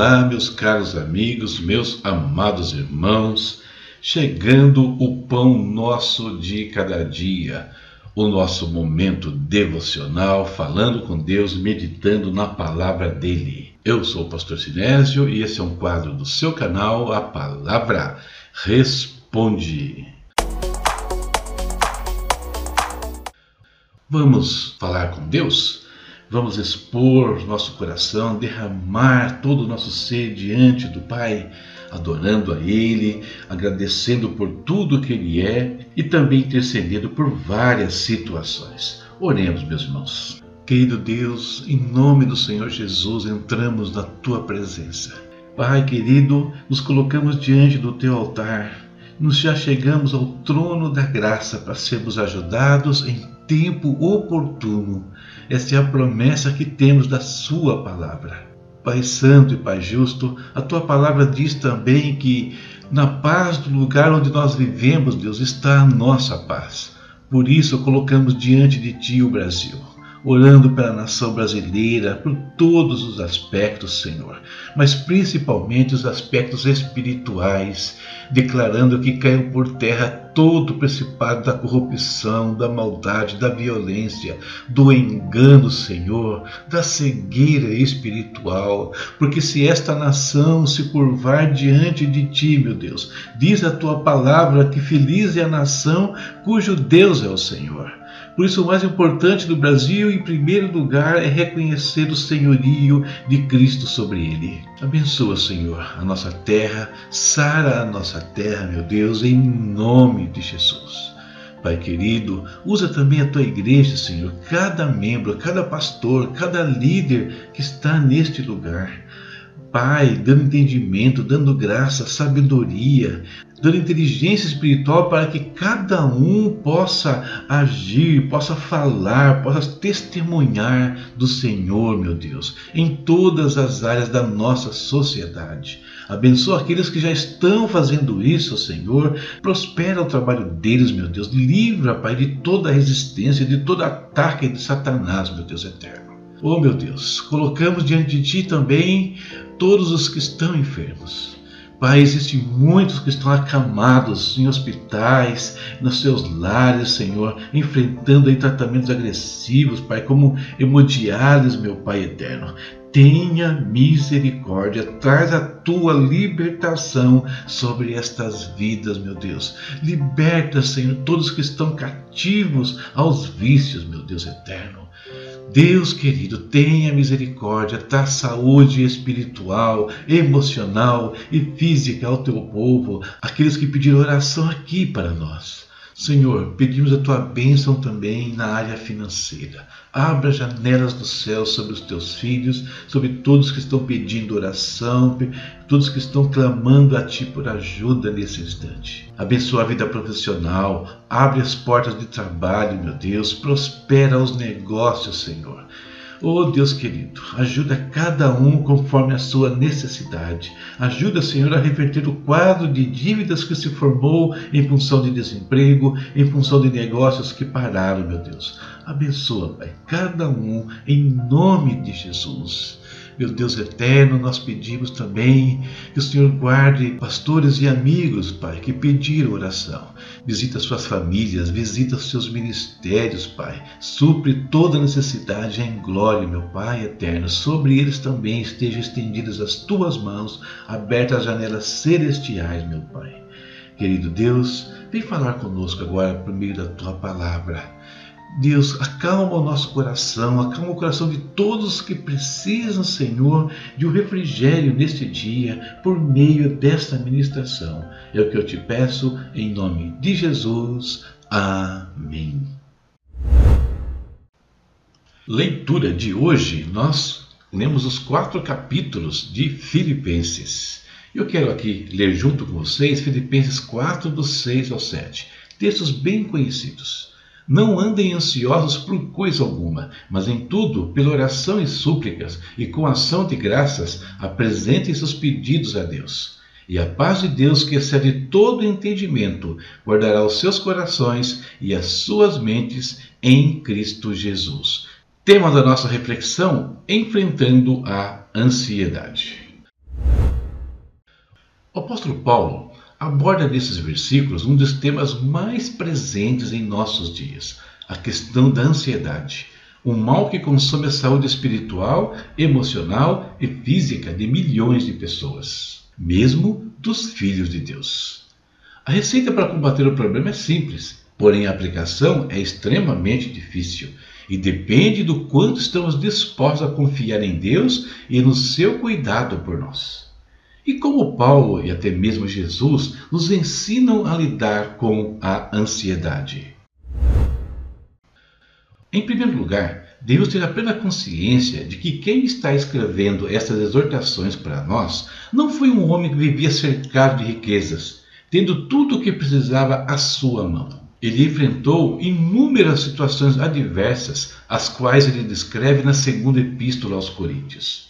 Olá, meus caros amigos, meus amados irmãos, chegando o pão nosso de cada dia, o nosso momento devocional, falando com Deus, meditando na palavra dele. Eu sou o pastor Sinésio e esse é um quadro do seu canal, a palavra responde. Vamos falar com Deus? Vamos expor nosso coração, derramar todo o nosso ser diante do Pai, adorando a Ele, agradecendo por tudo que Ele é e também intercedendo por várias situações. Oremos, meus irmãos. Querido Deus, em nome do Senhor Jesus, entramos na Tua presença. Pai querido, nos colocamos diante do Teu altar, nos já chegamos ao trono da graça para sermos ajudados em tempo oportuno. Essa é a promessa que temos da Sua palavra. Pai Santo e Pai Justo, a Tua palavra diz também que na paz do lugar onde nós vivemos, Deus, está a nossa paz. Por isso colocamos diante de Ti o Brasil orando pela nação brasileira, por todos os aspectos, Senhor, mas principalmente os aspectos espirituais, declarando que caiu por terra todo o principado da corrupção, da maldade, da violência, do engano, Senhor, da cegueira espiritual, porque se esta nação se curvar diante de ti, meu Deus, diz a tua palavra que feliz é a nação cujo Deus é o Senhor. Por isso, o mais importante do Brasil, em primeiro lugar, é reconhecer o senhorio de Cristo sobre ele. Abençoa, Senhor, a nossa terra, sara a nossa terra, meu Deus, em nome de Jesus. Pai querido, usa também a tua igreja, Senhor, cada membro, cada pastor, cada líder que está neste lugar. Pai, dando entendimento, dando graça, sabedoria, dando inteligência espiritual para que cada um possa agir, possa falar, possa testemunhar do Senhor, meu Deus, em todas as áreas da nossa sociedade. Abençoa aqueles que já estão fazendo isso, Senhor. Prospera o trabalho deles, meu Deus. Livra, Pai, de toda resistência, de todo ataque de Satanás, meu Deus eterno. Oh, meu Deus, colocamos diante de Ti também todos os que estão enfermos. Pai, existem muitos que estão acamados em hospitais, nos seus lares, Senhor, enfrentando aí tratamentos agressivos, Pai, como hemodiálise, meu Pai eterno. Tenha misericórdia, traz a tua libertação sobre estas vidas, meu Deus. Liberta, Senhor, todos que estão cativos aos vícios, meu Deus eterno. Deus querido, tenha misericórdia, dá saúde espiritual, emocional e física ao teu povo, aqueles que pediram oração aqui para nós. Senhor, pedimos a tua bênção também na área financeira. Abra janelas do céu sobre os teus filhos, sobre todos que estão pedindo oração, todos que estão clamando a ti por ajuda nesse instante. Abençoa a vida profissional, abre as portas de trabalho, meu Deus, prospera os negócios, Senhor. Oh Deus querido, ajuda cada um conforme a sua necessidade. Ajuda, Senhor, a reverter o quadro de dívidas que se formou em função de desemprego, em função de negócios que pararam, meu Deus. Abençoa, Pai, cada um em nome de Jesus. Meu Deus eterno, nós pedimos também que o Senhor guarde pastores e amigos, Pai, que pediram oração. Visita suas famílias, visita seus ministérios, Pai. Supre toda necessidade em glória, meu Pai eterno. Sobre eles também estejam estendidas as tuas mãos, abertas as janelas celestiais, meu Pai. Querido Deus, vem falar conosco agora por meio da tua palavra. Deus, acalma o nosso coração, acalma o coração de todos que precisam, Senhor, de um refrigério neste dia, por meio desta ministração. É o que eu te peço, em nome de Jesus. Amém. Leitura de hoje, nós lemos os quatro capítulos de Filipenses. Eu quero aqui ler junto com vocês Filipenses 4, do 6 ao 7, textos bem conhecidos. Não andem ansiosos por coisa alguma, mas em tudo, pela oração e súplicas, e com ação de graças, apresentem seus pedidos a Deus. E a paz de Deus, que excede todo entendimento, guardará os seus corações e as suas mentes em Cristo Jesus. Tema da nossa reflexão: enfrentando a ansiedade. O apóstolo Paulo aborda nesses versículos um dos temas mais presentes em nossos dias, a questão da ansiedade, um mal que consome a saúde espiritual, emocional e física de milhões de pessoas, mesmo dos filhos de Deus. A receita para combater o problema é simples, porém a aplicação é extremamente difícil e depende do quanto estamos dispostos a confiar em Deus e no seu cuidado por nós. E como Paulo e até mesmo Jesus nos ensinam a lidar com a ansiedade. Em primeiro lugar, Deus ter a plena consciência de que quem está escrevendo essas exortações para nós não foi um homem que vivia cercado de riquezas, tendo tudo o que precisava à sua mão. Ele enfrentou inúmeras situações adversas, as quais ele descreve na segunda epístola aos Coríntios.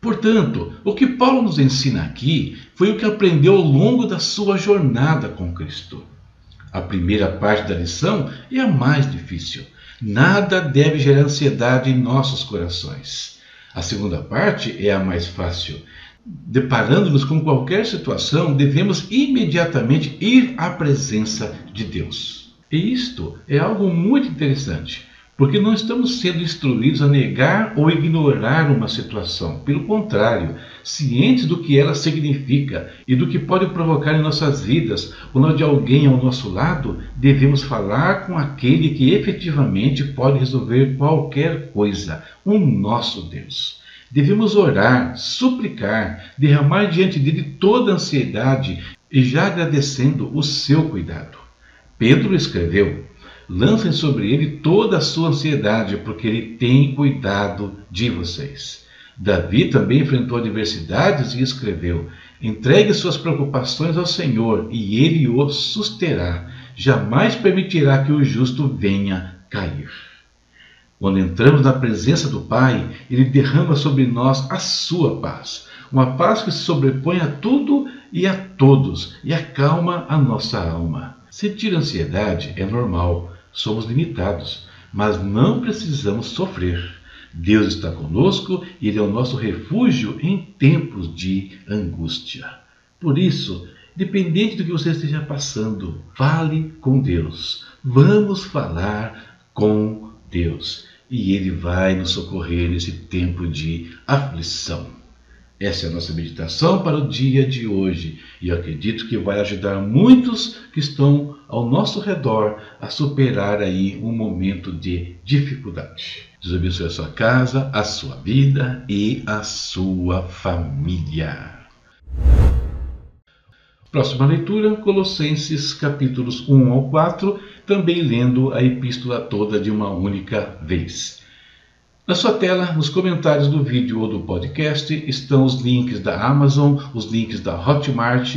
Portanto, o que Paulo nos ensina aqui foi o que aprendeu ao longo da sua jornada com Cristo. A primeira parte da lição é a mais difícil. Nada deve gerar ansiedade em nossos corações. A segunda parte é a mais fácil. Deparando-nos com qualquer situação, devemos imediatamente ir à presença de Deus. E isto é algo muito interessante, porque não estamos sendo instruídos a negar ou ignorar uma situação. Pelo contrário, cientes do que ela significa e do que pode provocar em nossas vidas, quando de alguém ao nosso lado, devemos falar com aquele que efetivamente pode resolver qualquer coisa, o nosso Deus. Devemos orar, suplicar, derramar diante dele toda a ansiedade e já agradecendo o seu cuidado. Pedro escreveu: Lancem sobre ele toda a sua ansiedade, porque ele tem cuidado de vocês. Davi também enfrentou adversidades e escreveu: Entregue suas preocupações ao Senhor e ele o susterá. Jamais permitirá que o justo venha cair. Quando entramos na presença do Pai, ele derrama sobre nós a sua paz, uma paz que se sobrepõe a tudo e a todos e acalma a nossa alma. Sentir ansiedade é normal, somos limitados, mas não precisamos sofrer. Deus está conosco e Ele é o nosso refúgio em tempos de angústia. Por isso, dependente do que você esteja passando, fale com Deus. Vamos falar com Deus e Ele vai nos socorrer nesse tempo de aflição. Essa é a nossa meditação para o dia de hoje e eu acredito que vai ajudar muitos que estão ao nosso redor a superar aí um momento de dificuldade. Deus abençoe a sua casa, a sua vida e a sua família. Próxima leitura, Colossenses capítulos 1 ao 4, também lendo a epístola toda de uma única vez. Na sua tela, nos comentários do vídeo ou do podcast, estão os links da Amazon, os links da Hotmart,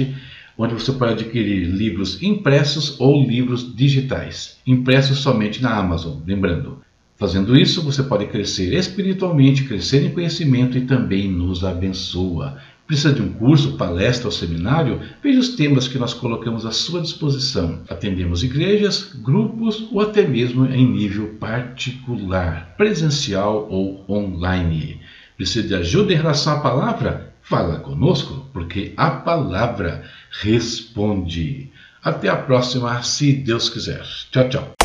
onde você pode adquirir livros impressos ou livros digitais, impressos somente na Amazon, lembrando. Fazendo isso, você pode crescer espiritualmente, crescer em conhecimento e também nos abençoa. Precisa de um curso, palestra ou seminário? Veja os temas que nós colocamos à sua disposição. Atendemos igrejas, grupos ou até mesmo em nível particular, presencial ou online. Precisa de ajuda em relação à palavra? Fala conosco, porque a palavra responde. Até a próxima, se Deus quiser. Tchau, tchau.